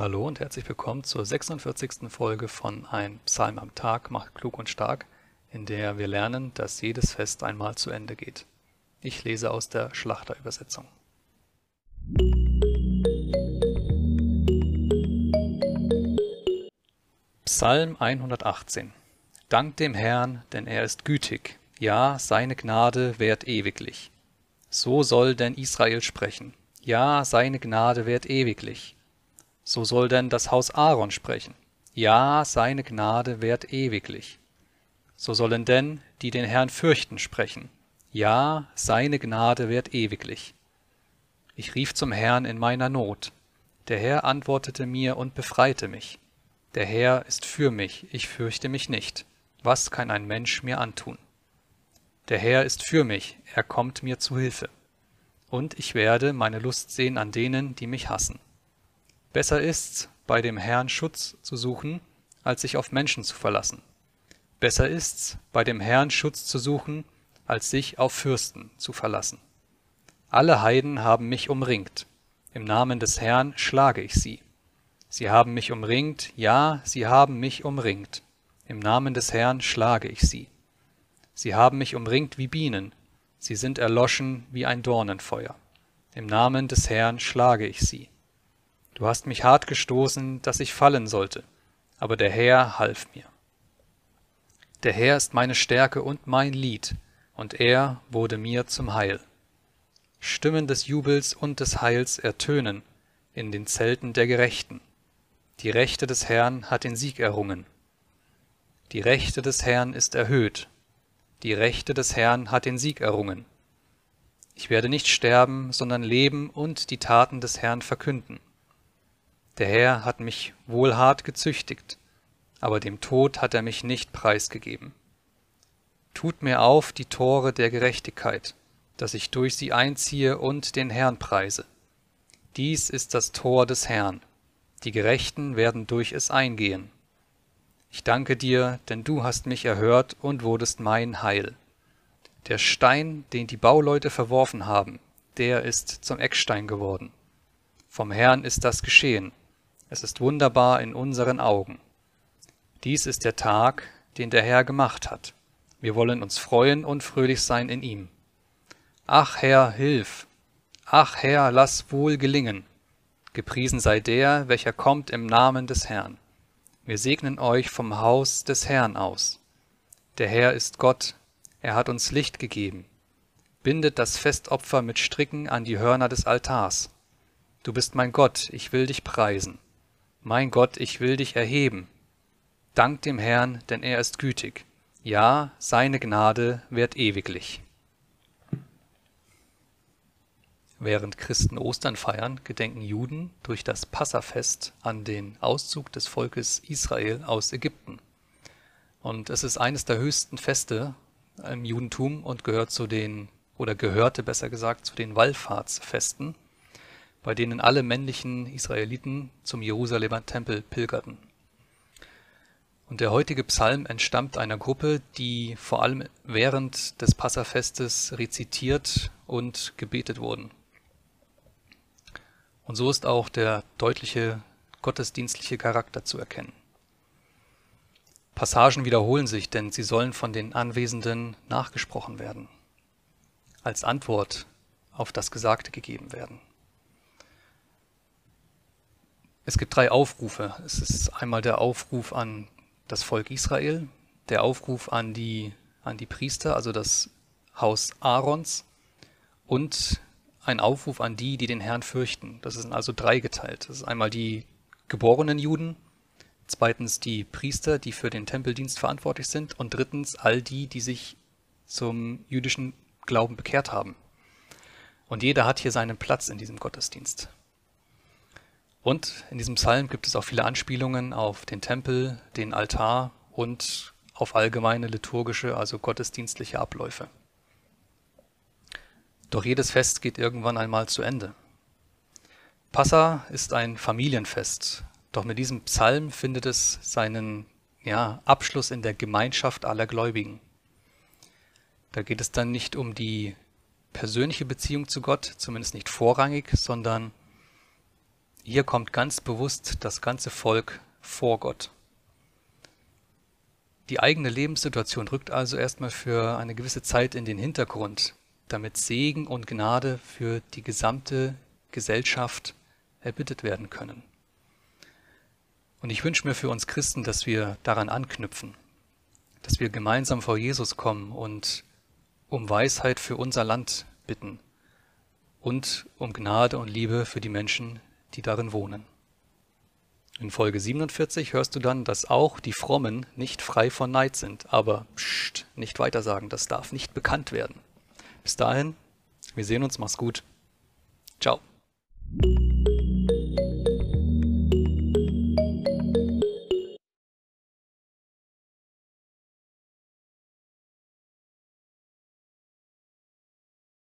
Hallo und herzlich willkommen zur 46. Folge von Ein Psalm am Tag macht klug und stark, in der wir lernen, dass jedes Fest einmal zu Ende geht. Ich lese aus der Schlachterübersetzung. Psalm 118 Dank dem Herrn, denn er ist gütig, ja, seine Gnade währt ewiglich. So soll denn Israel sprechen, ja, seine Gnade währt ewiglich. So soll denn das Haus Aaron sprechen. Ja, seine Gnade währt ewiglich. So sollen denn, die den Herrn fürchten, sprechen. Ja, seine Gnade währt ewiglich. Ich rief zum Herrn in meiner Not. Der Herr antwortete mir und befreite mich. Der Herr ist für mich, ich fürchte mich nicht. Was kann ein Mensch mir antun? Der Herr ist für mich, er kommt mir zu Hilfe. Und ich werde meine Lust sehen an denen, die mich hassen. Besser ist's, bei dem Herrn Schutz zu suchen, als sich auf Menschen zu verlassen. Besser ist's, bei dem Herrn Schutz zu suchen, als sich auf Fürsten zu verlassen. Alle Heiden haben mich umringt. Im Namen des Herrn schlage ich sie. Sie haben mich umringt, ja, sie haben mich umringt. Im Namen des Herrn schlage ich sie. Sie haben mich umringt wie Bienen. Sie sind erloschen wie ein Dornenfeuer. Im Namen des Herrn schlage ich sie. Du hast mich hart gestoßen, dass ich fallen sollte, aber der Herr half mir. Der Herr ist meine Stärke und mein Lied, und er wurde mir zum Heil. Stimmen des Jubels und des Heils ertönen in den Zelten der Gerechten. Die Rechte des Herrn hat den Sieg errungen. Die Rechte des Herrn ist erhöht. Die Rechte des Herrn hat den Sieg errungen. Ich werde nicht sterben, sondern leben und die Taten des Herrn verkünden. Der Herr hat mich wohl hart gezüchtigt, aber dem Tod hat er mich nicht preisgegeben. Tut mir auf die Tore der Gerechtigkeit, dass ich durch sie einziehe und den Herrn preise. Dies ist das Tor des Herrn, die Gerechten werden durch es eingehen. Ich danke dir, denn du hast mich erhört und wurdest mein Heil. Der Stein, den die Bauleute verworfen haben, der ist zum Eckstein geworden. Vom Herrn ist das geschehen, es ist wunderbar in unseren Augen. Dies ist der Tag, den der Herr gemacht hat. Wir wollen uns freuen und fröhlich sein in ihm. Ach Herr, hilf! Ach Herr, lass wohl gelingen! Gepriesen sei der, welcher kommt im Namen des Herrn. Wir segnen euch vom Haus des Herrn aus. Der Herr ist Gott, er hat uns Licht gegeben. Bindet das Festopfer mit Stricken an die Hörner des Altars. Du bist mein Gott, ich will dich preisen. Mein Gott, ich will dich erheben. Dank dem Herrn, denn er ist gütig. Ja, seine Gnade währt ewiglich. Während Christen Ostern feiern, gedenken Juden durch das Passafest an den Auszug des Volkes Israel aus Ägypten. Und es ist eines der höchsten Feste im Judentum und gehört zu den, oder gehörte besser gesagt, zu den Wallfahrtsfesten bei denen alle männlichen Israeliten zum Jerusalemer Tempel pilgerten. Und der heutige Psalm entstammt einer Gruppe, die vor allem während des Passafestes rezitiert und gebetet wurden. Und so ist auch der deutliche gottesdienstliche Charakter zu erkennen. Passagen wiederholen sich, denn sie sollen von den Anwesenden nachgesprochen werden, als Antwort auf das Gesagte gegeben werden. Es gibt drei Aufrufe. Es ist einmal der Aufruf an das Volk Israel, der Aufruf an die, an die Priester, also das Haus Aarons, und ein Aufruf an die, die den Herrn fürchten. Das sind also dreigeteilt. Das ist einmal die geborenen Juden, zweitens die Priester, die für den Tempeldienst verantwortlich sind, und drittens all die, die sich zum jüdischen Glauben bekehrt haben. Und jeder hat hier seinen Platz in diesem Gottesdienst. Und in diesem Psalm gibt es auch viele Anspielungen auf den Tempel, den Altar und auf allgemeine liturgische, also gottesdienstliche Abläufe. Doch jedes Fest geht irgendwann einmal zu Ende. Passa ist ein Familienfest, doch mit diesem Psalm findet es seinen ja, Abschluss in der Gemeinschaft aller Gläubigen. Da geht es dann nicht um die persönliche Beziehung zu Gott, zumindest nicht vorrangig, sondern Hier kommt ganz bewusst das ganze Volk vor Gott. Die eigene Lebenssituation rückt also erstmal für eine gewisse Zeit in den Hintergrund, damit Segen und Gnade für die gesamte Gesellschaft erbittet werden können. Und ich wünsche mir für uns Christen, dass wir daran anknüpfen, dass wir gemeinsam vor Jesus kommen und um Weisheit für unser Land bitten und um Gnade und Liebe für die Menschen, die darin wohnen. In Folge 47 hörst du dann, dass auch die Frommen nicht frei von Neid sind, aber pst, nicht weitersagen, das darf nicht bekannt werden. Bis dahin, wir sehen uns, mach's gut. Ciao.